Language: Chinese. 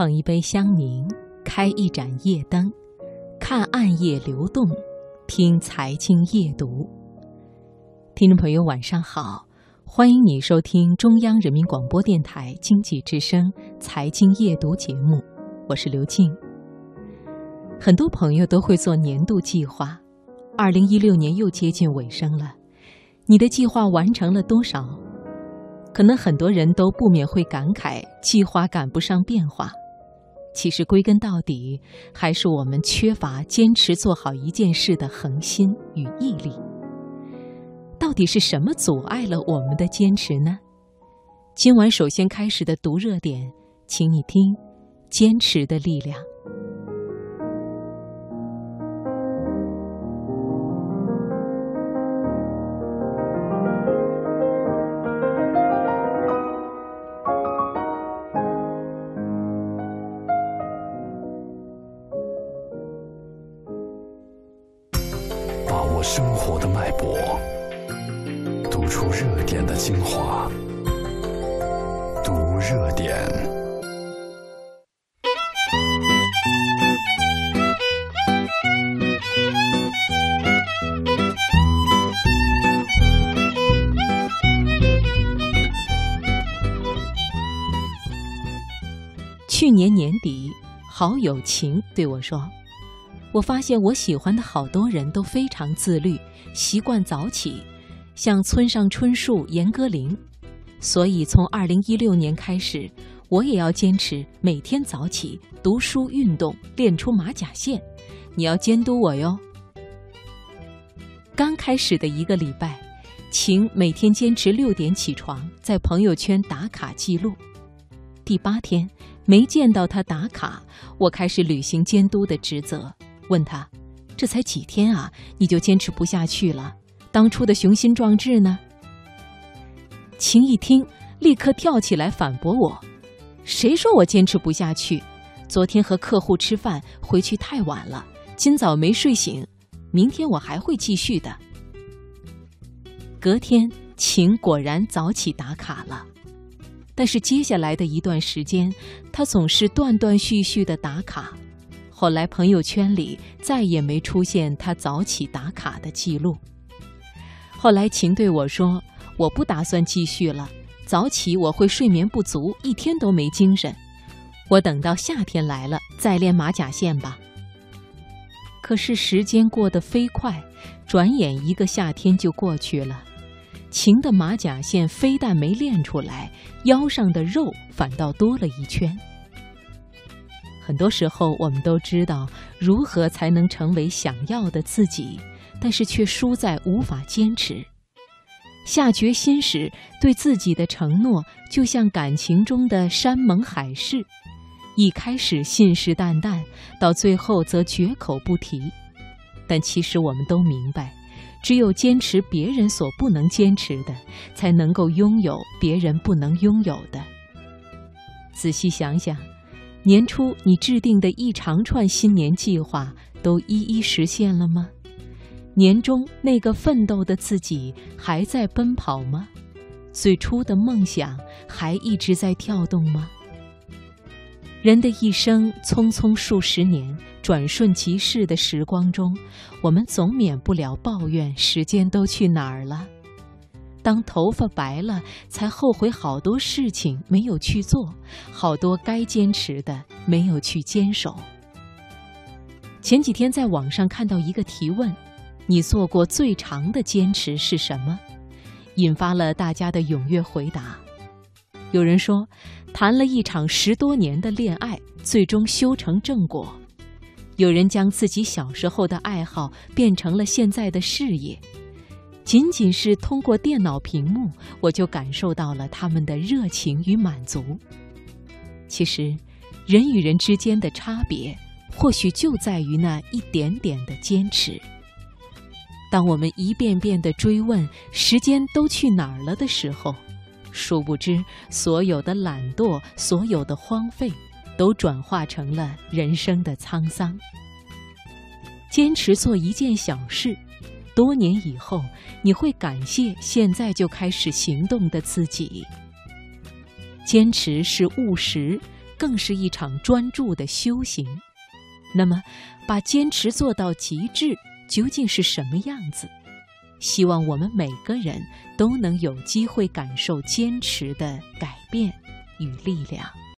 捧一杯香茗，开一盏夜灯，看暗夜流动，听财经夜读。听众朋友，晚上好，欢迎你收听中央人民广播电台经济之声财经夜读节目，我是刘静。很多朋友都会做年度计划，二零一六年又接近尾声了，你的计划完成了多少？可能很多人都不免会感慨，计划赶不上变化。其实归根到底，还是我们缺乏坚持做好一件事的恒心与毅力。到底是什么阻碍了我们的坚持呢？今晚首先开始的读热点，请你听：坚持的力量。生活的脉搏，读出热点的精华。读热点。去年年底，好友晴对我说。我发现我喜欢的好多人都非常自律，习惯早起，像村上春树、严歌苓。所以从二零一六年开始，我也要坚持每天早起读书、运动，练出马甲线。你要监督我哟。刚开始的一个礼拜，晴每天坚持六点起床，在朋友圈打卡记录。第八天没见到他打卡，我开始履行监督的职责。问他：“这才几天啊，你就坚持不下去了？当初的雄心壮志呢？”秦一听，立刻跳起来反驳我：“谁说我坚持不下去？昨天和客户吃饭回去太晚了，今早没睡醒，明天我还会继续的。”隔天，秦果然早起打卡了，但是接下来的一段时间，他总是断断续续的打卡。后来朋友圈里再也没出现他早起打卡的记录。后来晴对我说：“我不打算继续了，早起我会睡眠不足，一天都没精神。我等到夏天来了再练马甲线吧。”可是时间过得飞快，转眼一个夏天就过去了，晴的马甲线非但没练出来，腰上的肉反倒多了一圈。很多时候，我们都知道如何才能成为想要的自己，但是却输在无法坚持。下决心时，对自己的承诺就像感情中的山盟海誓，一开始信誓旦旦，到最后则绝口不提。但其实我们都明白，只有坚持别人所不能坚持的，才能够拥有别人不能拥有的。仔细想想。年初你制定的一长串新年计划都一一实现了吗？年终那个奋斗的自己还在奔跑吗？最初的梦想还一直在跳动吗？人的一生匆匆数十年，转瞬即逝的时光中，我们总免不了抱怨时间都去哪儿了。当头发白了，才后悔好多事情没有去做，好多该坚持的没有去坚守。前几天在网上看到一个提问：“你做过最长的坚持是什么？”引发了大家的踊跃回答。有人说，谈了一场十多年的恋爱，最终修成正果；有人将自己小时候的爱好变成了现在的事业。仅仅是通过电脑屏幕，我就感受到了他们的热情与满足。其实，人与人之间的差别，或许就在于那一点点的坚持。当我们一遍遍的追问时间都去哪儿了的时候，殊不知所有的懒惰，所有的荒废，都转化成了人生的沧桑。坚持做一件小事。多年以后，你会感谢现在就开始行动的自己。坚持是务实，更是一场专注的修行。那么，把坚持做到极致究竟是什么样子？希望我们每个人都能有机会感受坚持的改变与力量。